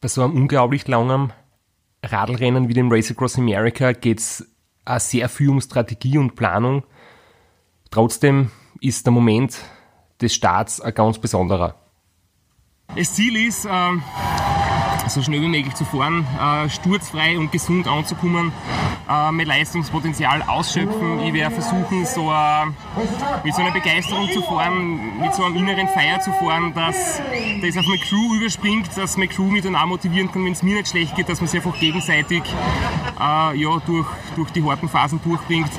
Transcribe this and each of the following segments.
Bei so einem unglaublich langen Radlrennen wie dem Race Across America geht es sehr viel um Strategie und Planung. Trotzdem ist der Moment des Starts ein ganz besonderer. Das Ziel ist, ähm, so schnell wie möglich zu fahren, äh, sturzfrei und gesund anzukommen, äh, mein Leistungspotenzial ausschöpfen. Ich werde versuchen, so äh, mit so einer Begeisterung zu fahren, mit so einem inneren Feier zu fahren, dass das auf meine Crew überspringt, dass meine Crew mich dann auch motivieren kann, wenn es mir nicht schlecht geht, dass man sich einfach gegenseitig äh, ja, durch, durch die harten Phasen durchbringt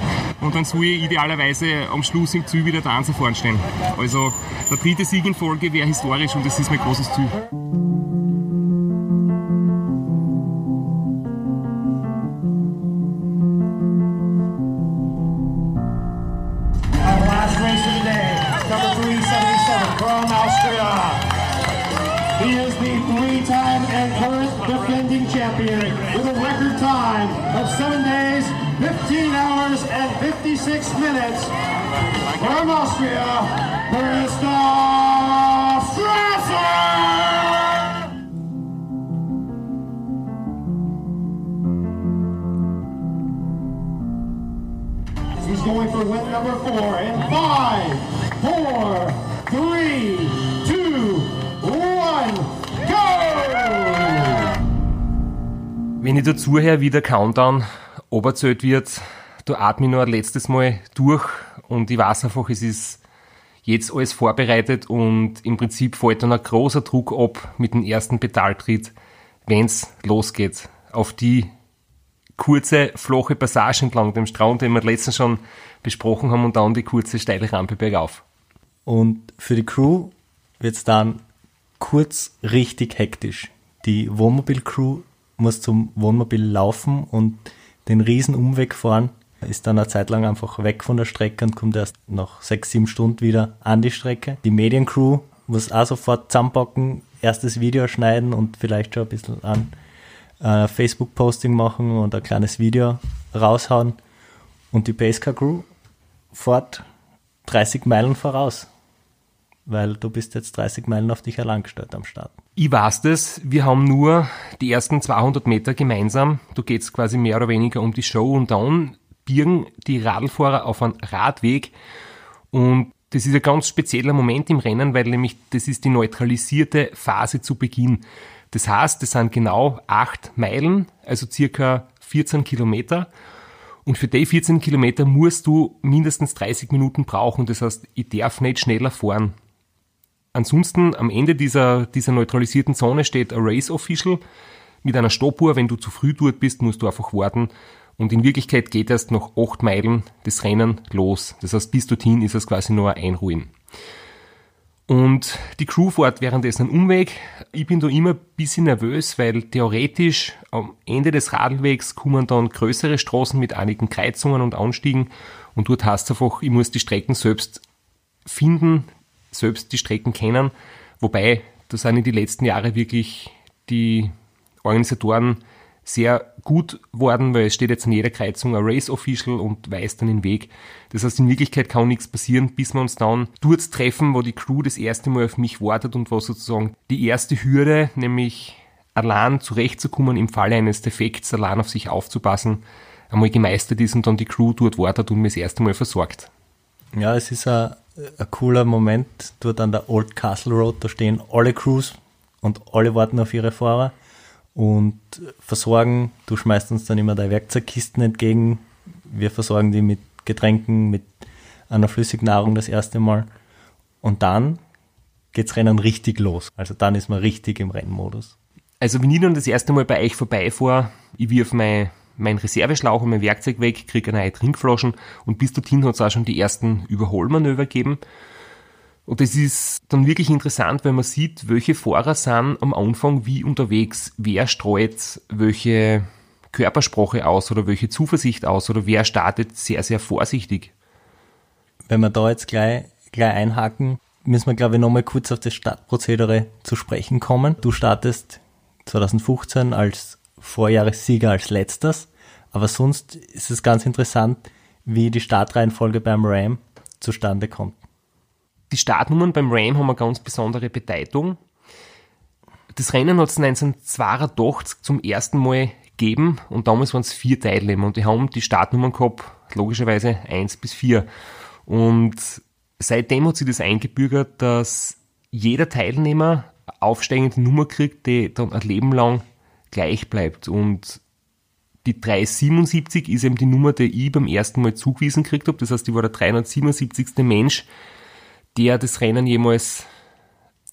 und dann soll ich idealerweise am Schluss im Ziel wieder da vorne stehen. Also der dritte Sieg in Folge wäre historisch und das ist mein großes Ziel. He is the three-time and current defending champion with a record time of 7 days, 15 hours, and 56 minutes. From Austria, Christoph Strasser! He's going for win number four in five, four, three, two, one, go! Wenn ich dazuher wie der Countdown oberzählt wird, da atme ich noch ein letztes Mal durch und ich weiß einfach, es ist jetzt alles vorbereitet und im Prinzip fällt dann ein großer Druck ab mit dem ersten Pedaltritt, wenn's losgeht. Auf die kurze, flache Passage entlang dem Strand, den wir letztens schon besprochen haben und dann die kurze, steile Rampe bergauf. Und für die Crew wird's dann kurz richtig hektisch. Die Wohnmobil-Crew muss zum Wohnmobil laufen und den riesen Umweg fahren, ist dann eine Zeit lang einfach weg von der Strecke und kommt erst nach sechs, sieben Stunden wieder an die Strecke. Die Mediencrew muss auch sofort zusammenpacken, erstes Video schneiden und vielleicht schon ein bisschen an äh, Facebook-Posting machen und ein kleines Video raushauen. Und die Basecar Crew fährt 30 Meilen voraus, weil du bist jetzt 30 Meilen auf dich allein gestellt am Start. Ich weiß das, wir haben nur die ersten 200 Meter gemeinsam. Da geht's quasi mehr oder weniger um die Show und dann birgen die Radlfahrer auf einen Radweg und das ist ein ganz spezieller Moment im Rennen, weil nämlich das ist die neutralisierte Phase zu Beginn. Das heißt, das sind genau acht Meilen, also circa 14 Kilometer. Und für die 14 Kilometer musst du mindestens 30 Minuten brauchen. Das heißt, ich darf nicht schneller fahren. Ansonsten am Ende dieser, dieser neutralisierten Zone steht ein Race Official mit einer Stoppuhr. Wenn du zu früh dort bist, musst du einfach warten. Und in Wirklichkeit geht erst nach acht Meilen das Rennen los. Das heißt, bis dorthin ist es quasi nur ein Einruhen. Und die Crew fährt währenddessen einen Umweg. Ich bin da immer ein bisschen nervös, weil theoretisch am Ende des Radlwegs kommen dann größere Straßen mit einigen Kreuzungen und Anstiegen. Und dort heißt es einfach, ich muss die Strecken selbst finden, selbst die Strecken kennen. Wobei, da sind in die letzten Jahre wirklich die Organisatoren sehr gut worden, weil es steht jetzt an jeder Kreuzung ein Race Official und weist dann den Weg. Das heißt, in Wirklichkeit kann nichts passieren, bis wir uns dann dort treffen, wo die Crew das erste Mal auf mich wartet und wo sozusagen die erste Hürde, nämlich allein zurechtzukommen im Falle eines Defekts, allein auf sich aufzupassen, einmal gemeistert ist und dann die Crew dort wartet und mir das erste Mal versorgt. Ja, es ist ein, ein cooler Moment dort an der Old Castle Road, da stehen alle Crews und alle warten auf ihre Fahrer und versorgen. Du schmeißt uns dann immer deine Werkzeugkisten entgegen. Wir versorgen die mit Getränken, mit einer Flüssignahrung das erste Mal. Und dann geht's Rennen richtig los. Also dann ist man richtig im Rennmodus. Also wenn ich dann das erste Mal bei euch vorbeifahre, ich wirf mein, mein Reserveschlauch und mein Werkzeug weg, kriege eine neue Trinkflaschen und bis dorthin hat es auch schon die ersten Überholmanöver gegeben. Und das ist dann wirklich interessant, weil man sieht, welche Fahrer sind am Anfang wie unterwegs, wer streut welche Körpersprache aus oder welche Zuversicht aus oder wer startet sehr, sehr vorsichtig. Wenn wir da jetzt gleich, gleich einhaken, müssen wir, glaube ich, nochmal kurz auf das Startprozedere zu sprechen kommen. Du startest 2015 als Vorjahressieger als letztes, aber sonst ist es ganz interessant, wie die Startreihenfolge beim Ram zustande kommt. Die Startnummern beim Ram haben eine ganz besondere Bedeutung. Das Rennen hat es 1982 zum ersten Mal gegeben und damals waren es vier Teilnehmer und die haben die Startnummern gehabt, logischerweise eins bis vier. Und seitdem hat sich das eingebürgert, dass jeder Teilnehmer aufsteigende Nummer kriegt, die dann ein Leben lang gleich bleibt. Und die 377 ist eben die Nummer, die ich beim ersten Mal zugewiesen gekriegt habe. Das heißt, ich war der 377. Mensch, der das Rennen jemals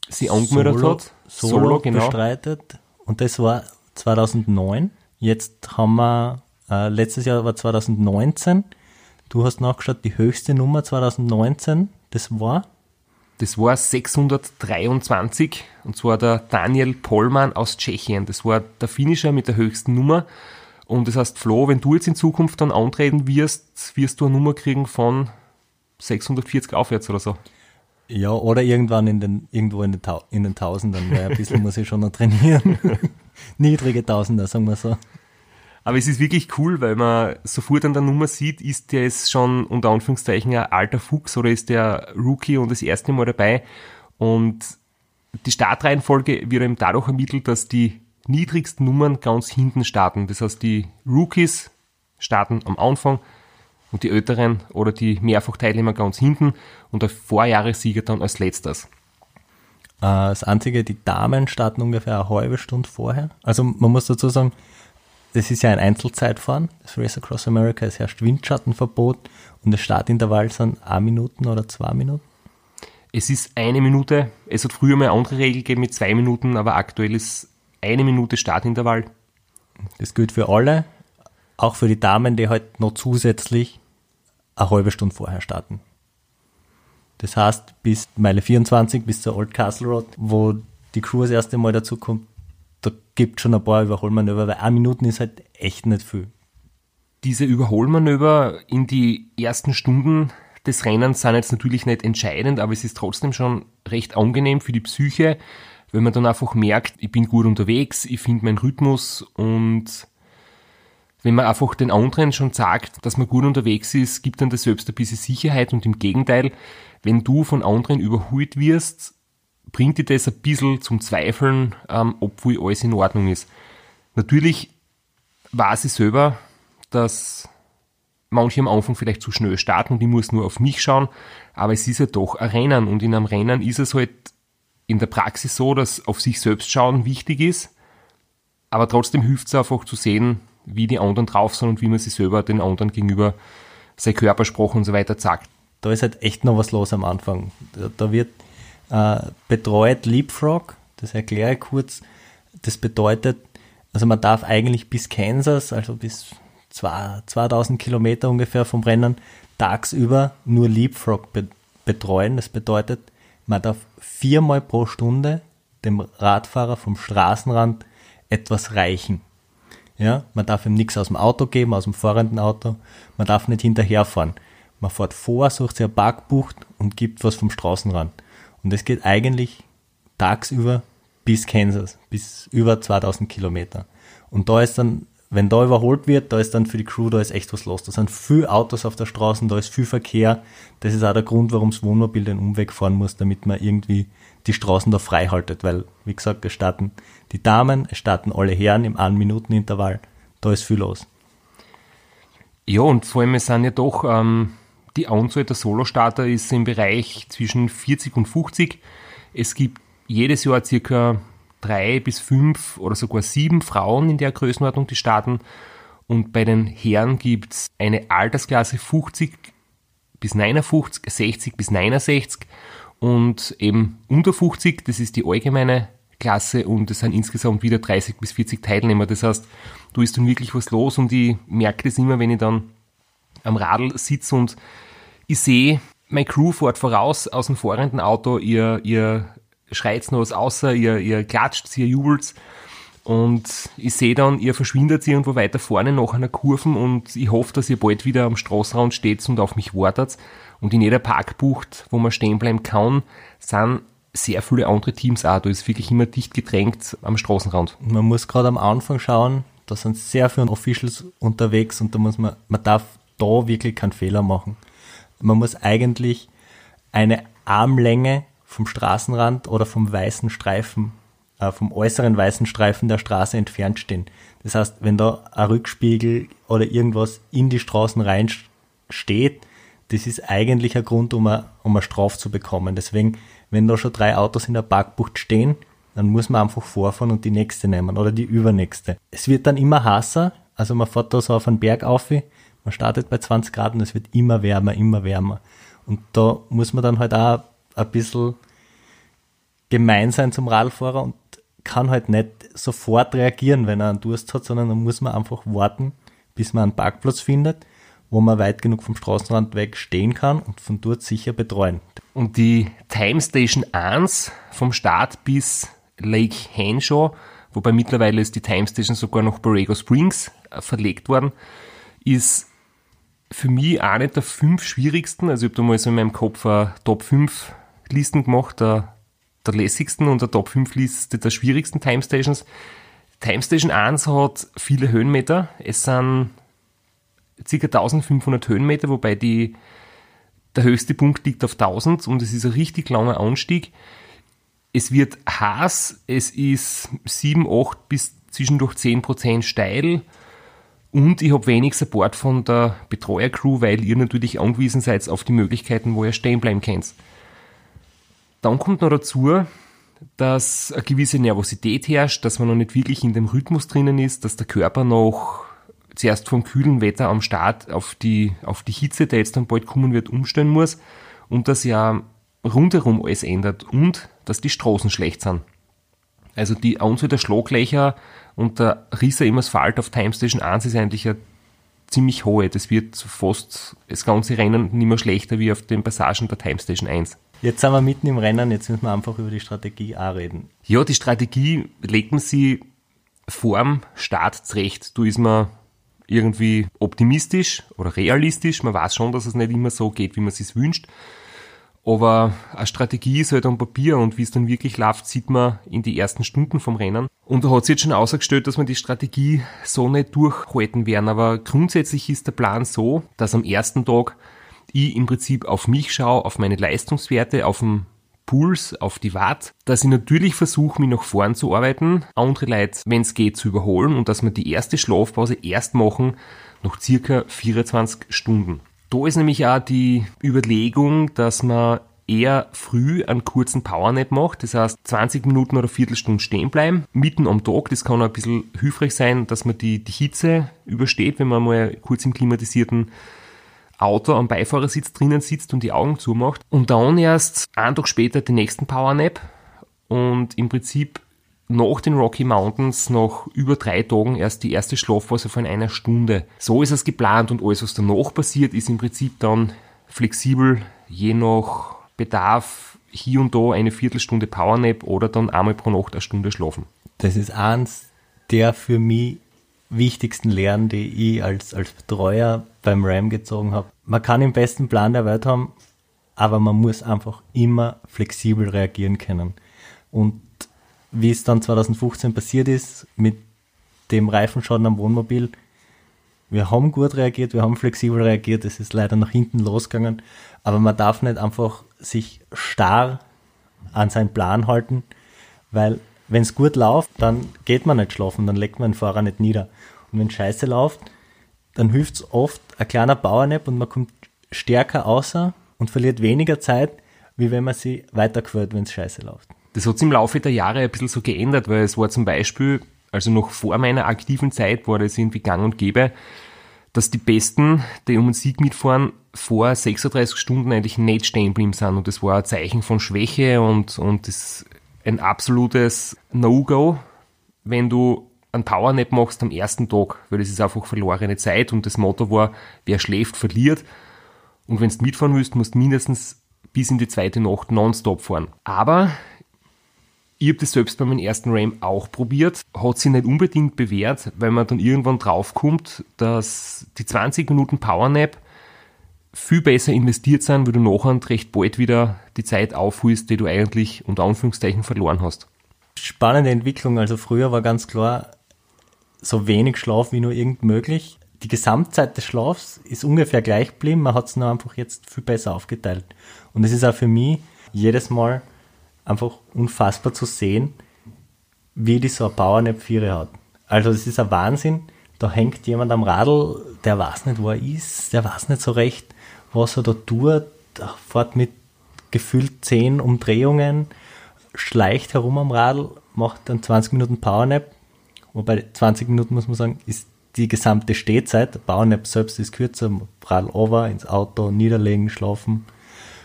sie angemeldet Solo, hat. Solo, bestreitet. Und das war 2009. Jetzt haben wir, äh, letztes Jahr war 2019. Du hast nachgeschaut, die höchste Nummer 2019, das war? Das war 623 und zwar der Daniel Pollmann aus Tschechien. Das war der Finisher mit der höchsten Nummer. Und das heißt, Flo, wenn du jetzt in Zukunft dann antreten wirst, wirst du eine Nummer kriegen von 640 aufwärts oder so. Ja, oder irgendwann in den, irgendwo in den, in den Tausendern, weil ein bisschen muss ich schon noch trainieren. Niedrige Tausender, sagen wir so. Aber es ist wirklich cool, weil man sofort an der Nummer sieht, ist der jetzt schon unter Anführungszeichen ein alter Fuchs oder ist der Rookie und das erste Mal dabei. Und die Startreihenfolge wird eben dadurch ermittelt, dass die niedrigsten Nummern ganz hinten starten. Das heißt, die Rookies starten am Anfang und die älteren oder die Mehrfachteilnehmer ganz hinten und der Vorjahressieger dann als letztes. Äh, Das einzige, die Damen starten ungefähr eine halbe Stunde vorher. Also man muss dazu sagen, das ist ja ein Einzelzeitfahren. Das Race Across America, es herrscht Windschattenverbot und das Startintervall sind eine Minuten oder zwei Minuten. Es ist eine Minute. Es hat früher mal eine andere Regel gegeben mit zwei Minuten, aber aktuell ist eine Minute Startintervall. Das gilt für alle, auch für die Damen, die halt noch zusätzlich eine halbe Stunde vorher starten. Das heißt, bis Meile 24, bis zur Old Castle Road, wo die Crew das erste Mal dazu kommt, da gibt schon ein paar Überholmanöver, weil eine Minute ist halt echt nicht viel. Diese Überholmanöver in die ersten Stunden des Rennens sind jetzt natürlich nicht entscheidend, aber es ist trotzdem schon recht angenehm für die Psyche, wenn man dann einfach merkt, ich bin gut unterwegs, ich finde meinen Rhythmus und wenn man einfach den anderen schon sagt, dass man gut unterwegs ist, gibt dann das selbst ein bisschen Sicherheit und im Gegenteil, wenn du von anderen überholt wirst, bringt dir das ein bisschen zum Zweifeln, ähm, ob wohl alles in Ordnung ist. Natürlich weiß ich selber, dass manche am Anfang vielleicht zu schnell starten und ich muss nur auf mich schauen, aber es ist ja doch ein Rennen und in einem Rennen ist es halt in der Praxis so, dass auf sich selbst schauen wichtig ist, aber trotzdem hilft es einfach zu sehen, wie die anderen drauf sind und wie man sich selber den anderen gegenüber sein Körpersprache und so weiter sagt. Da ist halt echt noch was los am Anfang. Da wird äh, betreut Leapfrog, das erkläre ich kurz. Das bedeutet, also man darf eigentlich bis Kansas, also bis zwei, 2000 Kilometer ungefähr vom Rennen, tagsüber nur Leapfrog be betreuen. Das bedeutet, man darf viermal pro Stunde dem Radfahrer vom Straßenrand etwas reichen. Ja, man darf ihm nichts aus dem Auto geben, aus dem fahrenden Auto. Man darf nicht hinterherfahren. Man fährt vor, sucht sich eine Parkbucht und gibt was vom Straßenrand. Und das geht eigentlich tagsüber bis Kansas, bis über 2000 Kilometer. Und da ist dann, wenn da überholt wird, da ist dann für die Crew, da ist echt was los. Da sind viele Autos auf der Straße, da ist viel Verkehr. Das ist auch der Grund, warum das Wohnmobil den Umweg fahren muss, damit man irgendwie die Straßen da frei haltet. Weil, wie gesagt, es starten die Damen, es starten alle Herren im 1-Minuten-Intervall. Da ist viel los. Ja, und vor allem, es sind ja doch, ähm, die Anzahl der Solostarter ist im Bereich zwischen 40 und 50. Es gibt jedes Jahr circa drei bis fünf oder sogar sieben Frauen in der Größenordnung, die starten. Und bei den Herren gibt es eine Altersklasse 50 bis 59, 60 bis 69 und eben unter 50, das ist die allgemeine Klasse und es sind insgesamt wieder 30 bis 40 Teilnehmer. Das heißt, du ist dann wirklich was los und ich merke das immer, wenn ich dann am Radl sitze und ich sehe, meine Crew fährt voraus aus dem fahrenden Auto, ihr, ihr schreit noch was außer, ihr, ihr klatscht, ihr jubelt und ich sehe dann, ihr verschwindet irgendwo weiter vorne nach einer Kurve und ich hoffe, dass ihr bald wieder am Straßenrand steht und auf mich wartet. Und in jeder Parkbucht, wo man stehen bleiben kann, sind sehr viele andere Teams auch. Da ist wirklich immer dicht gedrängt am Straßenrand. Man muss gerade am Anfang schauen, da sind sehr viele Officials unterwegs und da muss man, man darf da wirklich keinen Fehler machen. Man muss eigentlich eine Armlänge vom Straßenrand oder vom weißen Streifen äh, vom äußeren weißen Streifen der Straße entfernt stehen. Das heißt, wenn da ein Rückspiegel oder irgendwas in die Straßen rein steht, das ist eigentlich ein Grund, um eine, um eine Strafe zu bekommen. Deswegen, wenn da schon drei Autos in der Parkbucht stehen, dann muss man einfach vorfahren und die nächste nehmen oder die übernächste. Es wird dann immer heißer, also man fährt da so auf einen Berg auf, man startet bei 20 Grad und es wird immer wärmer, immer wärmer. Und da muss man dann halt auch ein bisschen gemein sein zum Radfahrer und kann halt nicht sofort reagieren, wenn er einen Durst hat, sondern dann muss man einfach warten, bis man einen Parkplatz findet, wo man weit genug vom Straßenrand weg stehen kann und von dort sicher betreuen. Und die Time Station 1 vom Start bis Lake Henshaw, wobei mittlerweile ist die Time Station sogar noch Borrego Springs äh, verlegt worden, ist für mich eine der fünf schwierigsten. Also ich habe da mal so in meinem Kopf eine Top 5 Listen gemacht, der, der lässigsten und der Top 5 Liste der schwierigsten Time Stations. Time Station 1 hat viele Höhenmeter. Es sind ca. 1500 Höhenmeter, wobei die, der höchste Punkt liegt auf 1000 und es ist ein richtig langer Anstieg. Es wird heiß, es ist 7, 8 bis zwischendurch 10% steil und ich habe wenig Support von der Betreuercrew, weil ihr natürlich angewiesen seid auf die Möglichkeiten, wo ihr stehen bleiben könnt. Dann kommt noch dazu, dass eine gewisse Nervosität herrscht, dass man noch nicht wirklich in dem Rhythmus drinnen ist, dass der Körper noch zuerst vom kühlen Wetter am Start auf die, auf die Hitze, der jetzt dann bald kommen wird, umstellen muss und dass ja rundherum alles ändert und dass die Straßen schlecht sind. Also die Anzahl der Schlaglöcher und der Risse im Asphalt auf Time Station 1 ist eigentlich eine ziemlich hohe. Das wird fast das ganze Rennen nicht mehr schlechter wie auf den Passagen der Time Station 1. Jetzt sind wir mitten im Rennen, jetzt müssen wir einfach über die Strategie auch reden. Ja, die Strategie legt man sie vorm Start zurecht. Du ist man irgendwie optimistisch oder realistisch. Man weiß schon, dass es nicht immer so geht, wie man es sich wünscht. Aber eine Strategie ist halt am Papier und wie es dann wirklich läuft, sieht man in die ersten Stunden vom Rennen. Und da hat sich jetzt schon ausgestellt, dass man die Strategie so nicht durchhalten werden. Aber grundsätzlich ist der Plan so, dass am ersten Tag ich im Prinzip auf mich schaue, auf meine Leistungswerte, auf den Puls, auf die Watt, dass ich natürlich versuche, mich nach vorn zu arbeiten, andere Leute, wenn es geht, zu überholen und dass wir die erste Schlafpause erst machen nach circa 24 Stunden. Da ist nämlich auch die Überlegung, dass man eher früh einen kurzen Powernap macht, das heißt 20 Minuten oder Viertelstunde stehen bleiben, mitten am Tag, das kann auch ein bisschen hilfreich sein, dass man die, die Hitze übersteht, wenn man mal kurz im klimatisierten Auto am Beifahrersitz drinnen sitzt und die Augen zumacht. Und dann erst einen Tag später den nächsten Powernap. Und im Prinzip nach den Rocky Mountains nach über drei Tagen erst die erste Schlafphase von einer Stunde. So ist es geplant und alles, was danach passiert, ist im Prinzip dann flexibel, je nach Bedarf hier und da eine Viertelstunde Powernap oder dann einmal pro Nacht eine Stunde schlafen. Das ist eins der für mich wichtigsten Lehren, die ich als, als Betreuer beim RAM gezogen habe. Man kann den besten Plan der Welt haben, aber man muss einfach immer flexibel reagieren können. Und wie es dann 2015 passiert ist mit dem Reifenschaden am Wohnmobil. Wir haben gut reagiert, wir haben flexibel reagiert, es ist leider nach hinten losgegangen, aber man darf nicht einfach sich starr an seinen Plan halten, weil wenn es gut läuft, dann geht man nicht schlafen, dann legt man den Fahrer nicht nieder. Und wenn Scheiße läuft, dann hilft es oft ein kleiner Powernap und man kommt stärker außer und verliert weniger Zeit, wie wenn man sie weiterquält, wenn es scheiße läuft. Das hat sich im Laufe der Jahre ein bisschen so geändert, weil es war zum Beispiel, also noch vor meiner aktiven Zeit war das irgendwie gang und gäbe, dass die Besten, die um den Sieg mitfahren, vor 36 Stunden eigentlich nicht stehen geblieben sind. Und das war ein Zeichen von Schwäche und, und das ein absolutes No-Go, wenn du einen Powernap machst am ersten Tag, weil das ist einfach verlorene Zeit und das Motto war, wer schläft, verliert. Und wenn du mitfahren willst, musst du mindestens bis in die zweite Nacht nonstop fahren. Aber ich habe das selbst bei meinem ersten Ram auch probiert, hat sich nicht unbedingt bewährt, weil man dann irgendwann draufkommt, dass die 20 Minuten Powernap viel besser investiert sind, weil du nachher recht bald wieder die Zeit aufholst, die du eigentlich unter Anführungszeichen verloren hast. Spannende Entwicklung. Also früher war ganz klar, so wenig Schlaf wie nur irgend möglich. Die Gesamtzeit des Schlafs ist ungefähr gleich geblieben, man hat es nur einfach jetzt viel besser aufgeteilt. Und es ist auch für mich jedes Mal einfach unfassbar zu sehen, wie die so ein Powernap 4 hat. Also das ist ein Wahnsinn. Da hängt jemand am Radl, der weiß nicht, wo er ist, der weiß nicht so recht, was er da tut, fährt mit gefühlt 10 Umdrehungen, schleicht herum am Radl, macht dann 20 Minuten Powernap. Wobei 20 Minuten, muss man sagen, ist die gesamte Stehzeit. Powernap selbst ist kürzer, Radl over, ins Auto, niederlegen, schlafen,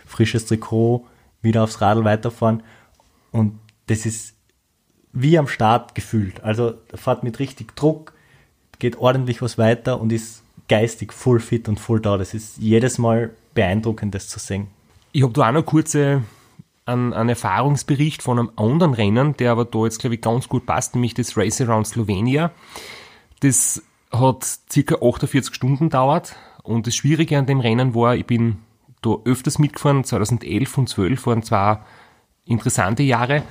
frisches Trikot, wieder aufs Radl weiterfahren. Und das ist wie am Start gefühlt. Also fährt mit richtig Druck, geht ordentlich was weiter und ist geistig full fit und full da. Das ist jedes Mal beeindruckend, das zu sehen. Ich habe da auch noch kurze einen, einen Erfahrungsbericht von einem anderen Rennen, der aber da jetzt, glaube ich, ganz gut passt, nämlich das Race Around Slovenia. Das hat circa 48 Stunden dauert und das Schwierige an dem Rennen war, ich bin da öfters mitgefahren, 2011 und 12 waren zwar interessante Jahre.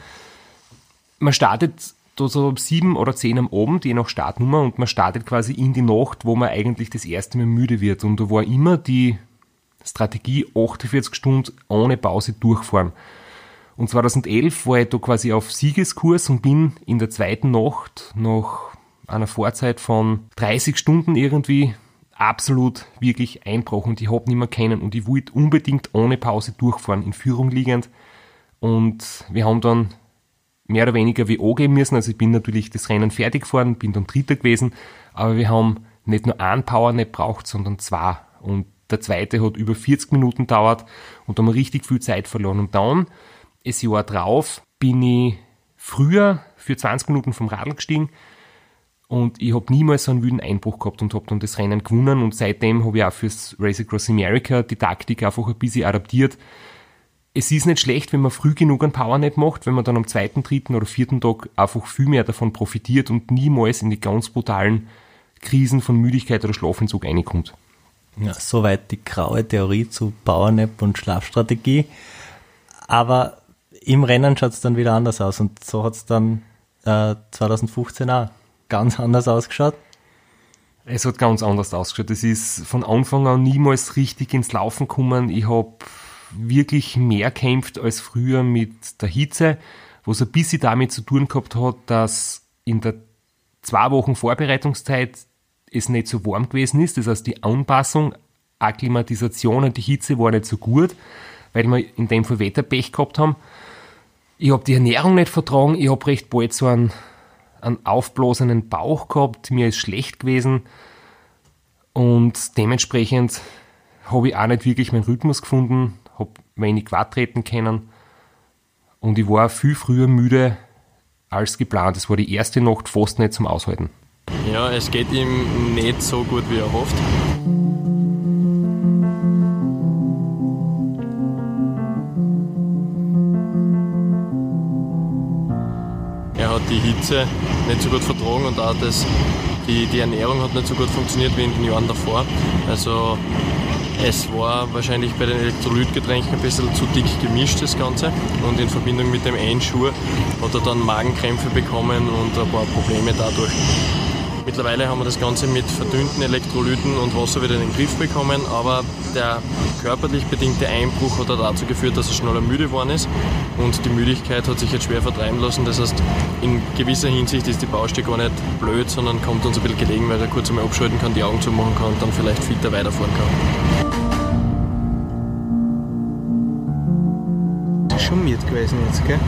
Man startet da so um sieben oder zehn am Abend, je nach Startnummer, und man startet quasi in die Nacht, wo man eigentlich das erste Mal müde wird. Und da war immer die Strategie 48 Stunden ohne Pause durchfahren. Und 2011 war ich da quasi auf Siegeskurs und bin in der zweiten Nacht nach einer Vorzeit von 30 Stunden irgendwie absolut wirklich einbrochen und ich habe nicht mehr kennen und ich wollte unbedingt ohne Pause durchfahren, in Führung liegend. Und wir haben dann mehr oder weniger WO geben müssen. Also ich bin natürlich das Rennen fertig gefahren, bin dann Dritter gewesen, aber wir haben nicht nur einen Power nicht braucht, sondern zwei. Und der zweite hat über 40 Minuten dauert und da haben wir richtig viel Zeit verloren. Und dann, das Jahr drauf, bin ich früher für 20 Minuten vom Radl gestiegen und ich habe niemals so einen wüden Einbruch gehabt und habe dann das Rennen gewonnen und seitdem habe ich auch fürs Race Across America die Taktik einfach ein bisschen adaptiert. Es ist nicht schlecht, wenn man früh genug einen Powernap macht, wenn man dann am zweiten, dritten oder vierten Tag einfach viel mehr davon profitiert und niemals in die ganz brutalen Krisen von Müdigkeit oder Schlafentzug reinkommt. Ja, soweit die graue Theorie zu Powernap und Schlafstrategie. Aber im Rennen schaut es dann wieder anders aus und so hat es dann äh, 2015 auch ganz anders ausgeschaut. Es hat ganz anders ausgeschaut. Es ist von Anfang an niemals richtig ins Laufen gekommen. Ich habe wirklich mehr kämpft als früher mit der Hitze, was ein bisschen damit zu tun gehabt hat, dass in der zwei Wochen Vorbereitungszeit es nicht so warm gewesen ist. Das heißt, die Anpassung, Akklimatisation und die Hitze war nicht so gut, weil wir in dem Fall Wetterpech gehabt haben. Ich habe die Ernährung nicht vertragen. Ich habe recht bald so einen, einen aufblasenen Bauch gehabt. Mir ist schlecht gewesen. Und dementsprechend habe ich auch nicht wirklich meinen Rhythmus gefunden, habe wenig Watt treten können. Und ich war viel früher müde als geplant. Es war die erste Nacht fast nicht zum Aushalten. Ja, es geht ihm nicht so gut, wie er hofft. Die Hitze nicht so gut vertragen und auch das, die, die Ernährung hat nicht so gut funktioniert wie in den Jahren davor. Also es war wahrscheinlich bei den Elektrolytgetränken ein bisschen zu dick gemischt, das Ganze. Und in Verbindung mit dem Einschur hat er dann Magenkrämpfe bekommen und ein paar Probleme dadurch. Mittlerweile haben wir das Ganze mit verdünnten Elektrolyten und Wasser wieder in den Griff bekommen, aber der körperlich bedingte Einbruch hat dazu geführt, dass er schneller müde geworden ist und die Müdigkeit hat sich jetzt schwer vertreiben lassen. Das heißt, in gewisser Hinsicht ist die Baustelle gar nicht blöd, sondern kommt uns ein bisschen gelegen, weil er kurz einmal abschalten kann, die Augen zumachen kann und dann vielleicht fitter weiterfahren kann. Das ist schon miert gewesen jetzt, gell?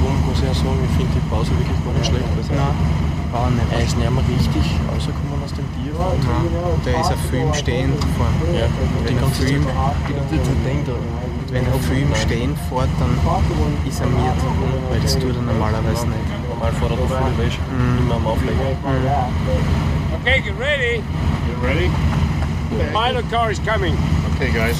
Darum muss ich auch sagen, ich finde die Pause wirklich gar nicht schlecht. Nein, war nicht. er ist nicht mehr richtig rausgekommen aus dem Tier. Nein, der ist ein Film stehen gefahren. Ja, Wenn er ganze Film, Zeit wenn er Film stehen fährt, dann ist er miert, weil das tut er normalerweise nicht. Normal fährt er da voll weg, immer am Auflegen. Okay, get ready. You ready? The pilot car is coming. Okay, guys.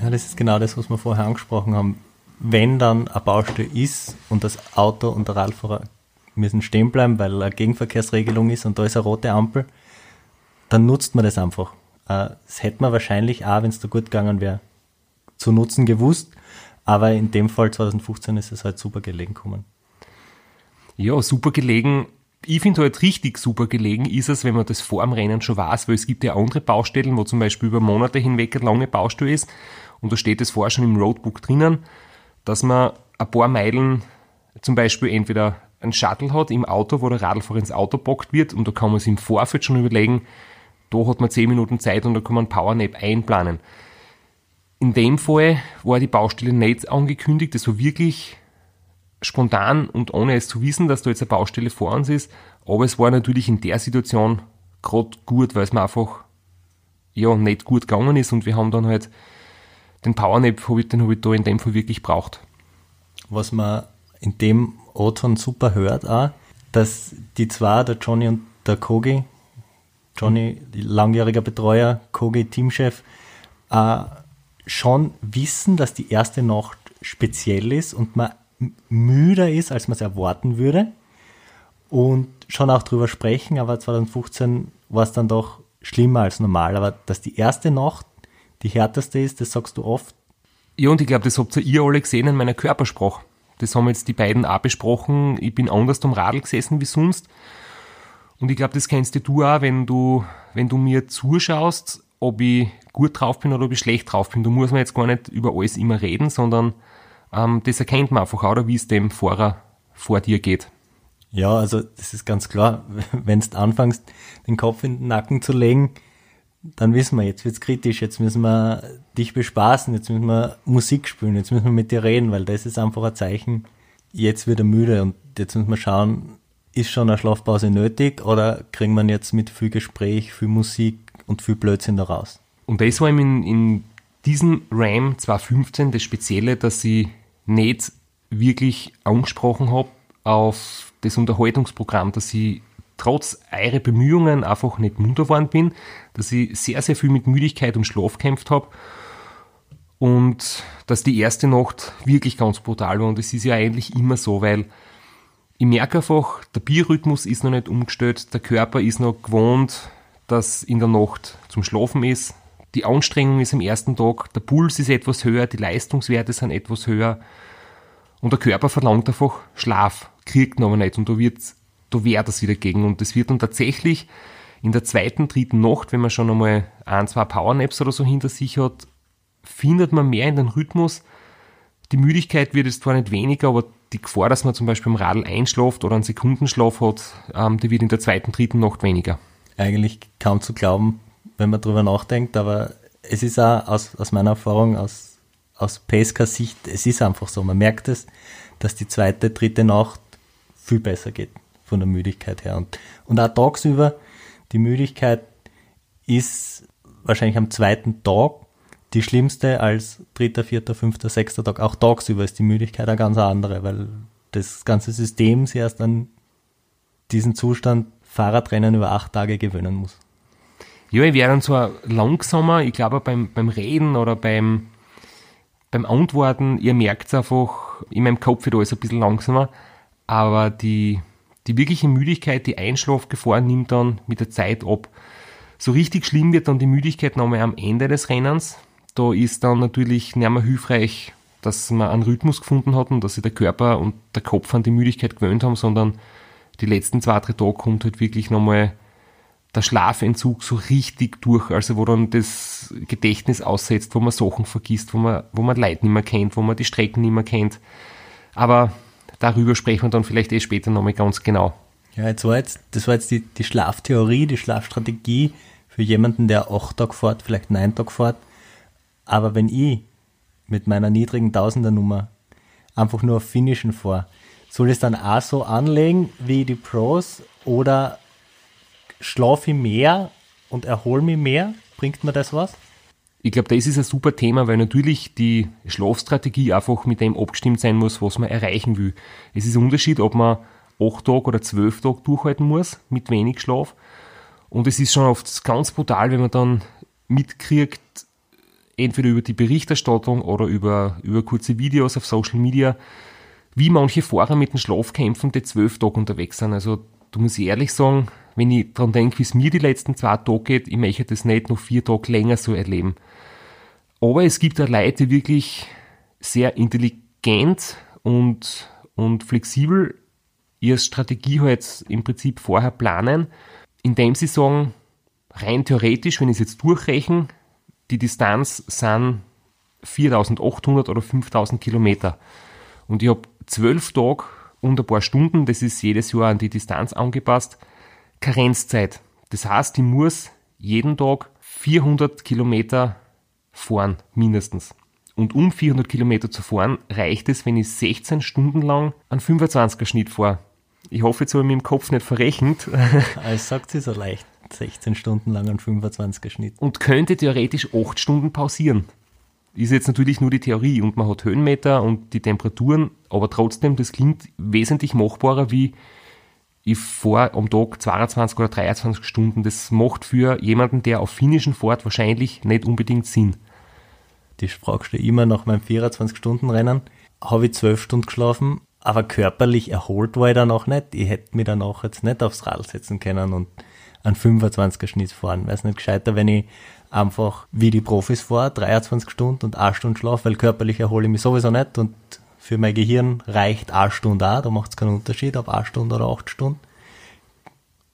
Ja, das ist genau das, was wir vorher angesprochen haben. Wenn dann eine Baustelle ist und das Auto und der Radfahrer müssen stehen bleiben, weil eine Gegenverkehrsregelung ist und da ist eine rote Ampel, dann nutzt man das einfach. Äh, Das hätte man wahrscheinlich auch, wenn es da gut gegangen wäre, zu nutzen gewusst. Aber in dem Fall 2015 ist es halt super gelegen gekommen. Ja, super gelegen. Ich finde halt richtig super gelegen ist es, wenn man das vor dem Rennen schon weiß, weil es gibt ja andere Baustellen, wo zum Beispiel über Monate hinweg eine lange Baustelle ist und da steht es vorher schon im Roadbook drinnen, dass man ein paar Meilen zum Beispiel entweder ein Shuttle hat im Auto, wo der Radlfahrer ins Auto bockt wird und da kann man sich im Vorfeld schon überlegen, da hat man 10 Minuten Zeit und da kann man einen Powernap einplanen. In dem Fall war die Baustelle nicht angekündigt, das war wirklich spontan und ohne es zu wissen, dass da jetzt eine Baustelle vor uns ist, aber es war natürlich in der Situation gerade gut, weil es mir einfach ja nicht gut gegangen ist und wir haben dann halt den Powernap, den habe ich da in dem Fall wirklich braucht. Was man in dem O-Ton super hört auch, dass die zwei, der Johnny und der Kogi, Johnny, langjähriger Betreuer, Kogi, Teamchef, äh, schon wissen, dass die erste Nacht speziell ist und man müder ist, als man es erwarten würde. Und schon auch drüber sprechen, aber 2015 war es dann doch schlimmer als normal. Aber dass die erste Nacht die härteste ist, das sagst du oft. Ja, und ich glaube, das habt ihr alle gesehen in meiner Körpersprache. Das haben jetzt die beiden auch besprochen. Ich bin anders am Radl gesessen wie sonst. Und ich glaube, das kennst du auch, wenn du, wenn du mir zuschaust, ob ich gut drauf bin oder ob ich schlecht drauf bin. Da muss man jetzt gar nicht über alles immer reden, sondern ähm, das erkennt man einfach auch, wie es dem Fahrer vor dir geht. Ja, also das ist ganz klar, wenn du anfängst, den Kopf in den Nacken zu legen, dann wissen wir, jetzt wird's kritisch, jetzt müssen wir dich bespaßen, jetzt müssen wir Musik spielen, jetzt müssen wir mit dir reden, weil das ist einfach ein Zeichen, jetzt wird er müde und jetzt müssen wir schauen, ist schon eine Schlafpause nötig oder kriegen wir jetzt mit viel Gespräch, viel Musik und viel Blödsinn daraus? Und das war in, in diesem RAM 215 das Spezielle, dass ich nicht wirklich angesprochen habe auf das Unterhaltungsprogramm, dass ich trotz eurer Bemühungen einfach nicht munter geworden bin, dass ich sehr, sehr viel mit Müdigkeit und Schlaf gekämpft habe und dass die erste Nacht wirklich ganz brutal war. Und es ist ja eigentlich immer so, weil ich merke einfach, der Biorhythmus ist noch nicht umgestellt, der Körper ist noch gewohnt, dass in der Nacht zum Schlafen ist, die Anstrengung ist am ersten Tag, der Puls ist etwas höher, die Leistungswerte sind etwas höher und der Körper verlangt einfach Schlaf, kriegt aber nicht. Und da wird da wehrt es wieder gegen. Und das wird dann tatsächlich in der zweiten, dritten Nacht, wenn man schon einmal ein, zwei Powernaps oder so hinter sich hat, findet man mehr in den Rhythmus. Die Müdigkeit wird jetzt zwar nicht weniger, aber die Gefahr, dass man zum Beispiel im Radl einschlaft oder einen Sekundenschlaf hat, ähm, die wird in der zweiten, dritten Nacht weniger. Eigentlich kaum zu glauben, wenn man drüber nachdenkt, aber es ist auch aus, aus meiner Erfahrung, aus, aus Pesca-Sicht, es ist einfach so. Man merkt es, dass die zweite, dritte Nacht viel besser geht von der Müdigkeit her. Und, und auch tagsüber, die Müdigkeit ist wahrscheinlich am zweiten Tag die schlimmste als dritter, vierter, fünfter, sechster Tag. Auch tagsüber ist die Müdigkeit eine ganz andere, weil das ganze System sich erst an diesen Zustand Fahrradrennen über acht Tage gewöhnen muss. Ja, ich wäre dann zwar langsamer, ich glaube beim, beim Reden oder beim, beim Antworten, ihr merkt es einfach, in meinem Kopf wird alles ein bisschen langsamer, aber die, die wirkliche Müdigkeit, die Einschlafgefahr nimmt dann mit der Zeit ab. So richtig schlimm wird dann die Müdigkeit nochmal am Ende des Rennens. Da ist dann natürlich nicht mehr hilfreich, dass man einen Rhythmus gefunden hat und dass sich der Körper und der Kopf an die Müdigkeit gewöhnt haben, sondern die letzten zwei, drei Tage kommt halt wirklich nochmal der Schlafentzug so richtig durch, also wo dann das Gedächtnis aussetzt, wo man Sachen vergisst, wo man, wo man Leute nicht mehr kennt, wo man die Strecken nicht mehr kennt. Aber darüber sprechen wir dann vielleicht eh später nochmal ganz genau. Ja, jetzt war jetzt, das war jetzt die, die Schlaftheorie, die Schlafstrategie für jemanden, der acht Tage fährt, vielleicht neun Tage fährt. Aber wenn ich mit meiner niedrigen Tausendernummer einfach nur auf Finishen fahre, soll ich es dann auch so anlegen wie die Pros oder schlafe ich mehr und erhole mich mehr? Bringt mir das was? Ich glaube, das ist ein super Thema, weil natürlich die Schlafstrategie einfach mit dem abgestimmt sein muss, was man erreichen will. Es ist ein Unterschied, ob man acht Tage oder zwölf Tage durchhalten muss mit wenig Schlaf. Und es ist schon oft ganz brutal, wenn man dann mitkriegt, entweder über die Berichterstattung oder über, über kurze Videos auf Social Media, wie manche Fahrer mit dem Schlaf kämpfen, die zwölf Tage unterwegs sind. Also da muss ich ehrlich sagen, wenn ich daran denke, wie es mir die letzten zwei Tage geht, ich möchte das nicht noch vier Tage länger so erleben. Aber es gibt auch Leute, die wirklich sehr intelligent und, und flexibel ihre Strategie halt im Prinzip vorher planen, indem sie sagen, rein theoretisch, wenn ich es jetzt durchrechne, die Distanz sind 4800 oder 5000 Kilometer. Und ich habe zwölf Tage und ein paar Stunden, das ist jedes Jahr an die Distanz angepasst. Karenzzeit, das heißt, ich muss jeden Tag 400 Kilometer fahren, mindestens. Und um 400 Kilometer zu fahren, reicht es, wenn ich 16 Stunden lang einen 25er Schnitt fahre. Ich hoffe, jetzt habe ich mich im Kopf nicht verrechnet. Es sagt sie so leicht. 16 Stunden lang einen 25er Schnitt. Und könnte theoretisch 8 Stunden pausieren. Ist jetzt natürlich nur die Theorie und man hat Höhenmeter und die Temperaturen, aber trotzdem, das klingt wesentlich machbarer wie ich fahre am Tag 22 oder 23 Stunden. Das macht für jemanden, der auf finnischen fährt, wahrscheinlich nicht unbedingt Sinn. Die fragst du immer nach meinem 24-Stunden-Rennen. Habe ich 12 Stunden geschlafen, aber körperlich erholt war ich dann auch nicht. Ich hätte mich danach jetzt nicht aufs Rad setzen können und einen 25er Schnitt fahren. Es nicht gescheiter, wenn ich einfach wie die Profis fahre, 23 Stunden und 1 Stunde schlafe, weil körperlich erhole ich mich sowieso nicht und für mein Gehirn reicht 1 Stunde auch, da macht es keinen Unterschied, ob 1 Stunde oder 8 Stunden.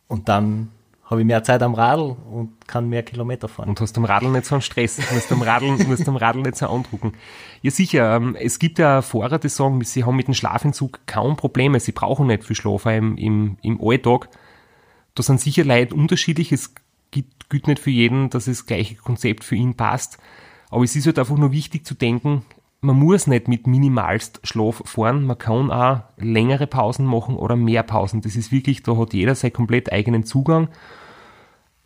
Und dann habe ich mehr Zeit am Radl und kann mehr Kilometer fahren. Und hast am Radl nicht so einen Stress, musst am Radl, musst am Radl nicht so andrucken. Ja sicher, ähm, es gibt ja Fahrer, die sagen, sie haben mit dem Schlafentzug kaum Probleme, sie brauchen nicht viel Schlaf im, im, im Alltag. Da sind sicher Leute unterschiedlich, es gilt, gilt nicht für jeden, dass das gleiche Konzept für ihn passt. Aber es ist halt einfach nur wichtig zu denken, man muss nicht mit minimalst Schlaf fahren, man kann auch längere Pausen machen oder mehr Pausen. Das ist wirklich, da hat jeder seinen komplett eigenen Zugang.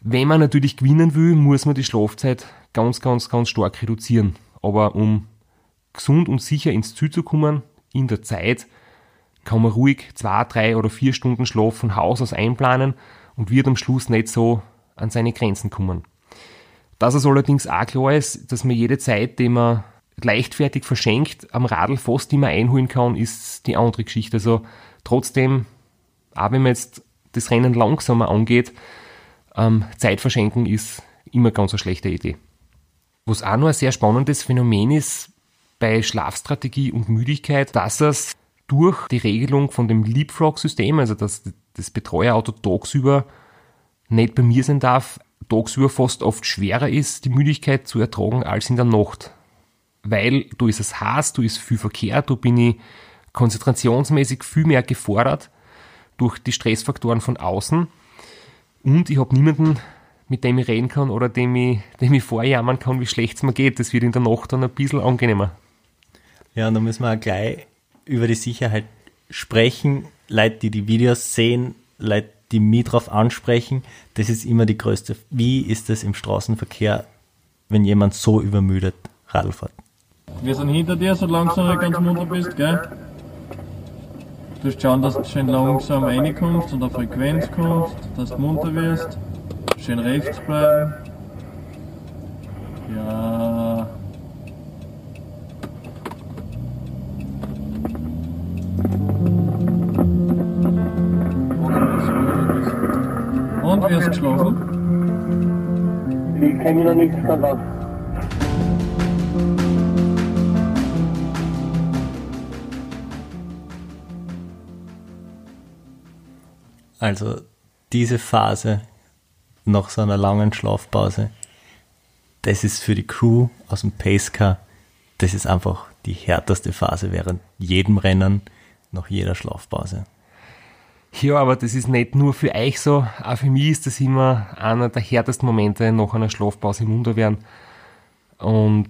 Wenn man natürlich gewinnen will, muss man die Schlafzeit ganz, ganz, ganz stark reduzieren. Aber um gesund und sicher ins Ziel zu kommen, in der Zeit, kann man ruhig zwei, drei oder vier Stunden Schlaf von Haus aus einplanen und wird am Schluss nicht so an seine Grenzen kommen. Dass es allerdings auch klar ist, dass man jede Zeit, die man leichtfertig verschenkt am Radl fast immer einholen kann, ist die andere Geschichte. Also trotzdem, auch wenn man jetzt das Rennen langsamer angeht, ähm, Zeit verschenken ist immer ganz eine schlechte Idee. Was auch noch ein sehr spannendes Phänomen ist bei Schlafstrategie und Müdigkeit, dass es durch die Regelung von dem Leapfrog-System, also dass das Betreuerauto tagsüber nicht bei mir sein darf, tagsüber fast oft schwerer ist, die Müdigkeit zu ertragen als in der Nacht weil du ist es heiß, du ist viel Verkehr, du bin ich konzentrationsmäßig viel mehr gefordert durch die Stressfaktoren von außen und ich habe niemanden, mit dem ich reden kann oder dem ich, dem ich vorjammern kann, wie schlecht es mir geht. Das wird in der Nacht dann ein bisschen angenehmer. Ja, und da müssen wir auch gleich über die Sicherheit sprechen. Leute, die die Videos sehen, Leute, die mich drauf ansprechen, das ist immer die größte. Wie ist es im Straßenverkehr, wenn jemand so übermüdet Radl fährt? Wir sind hinter dir, solange du noch ganz munter bist, gell? Du musst schauen, dass du schön langsam reinkommst und auf Frequenz kommst, dass du munter wirst. Schön rechts bleiben. Ja. Und wie hast du geschlafen? Ich mich noch nichts verlassen. Also diese Phase nach so einer langen Schlafpause, das ist für die Crew aus dem Pacecar, das ist einfach die härteste Phase während jedem Rennen, nach jeder Schlafpause. Ja, aber das ist nicht nur für euch so, auch für mich ist das immer einer der härtesten Momente nach einer Schlafpause im Unterwehren. Und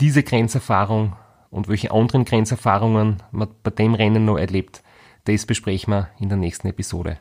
diese Grenzerfahrung und welche anderen Grenzerfahrungen man bei dem Rennen noch erlebt, das besprechen wir in der nächsten Episode.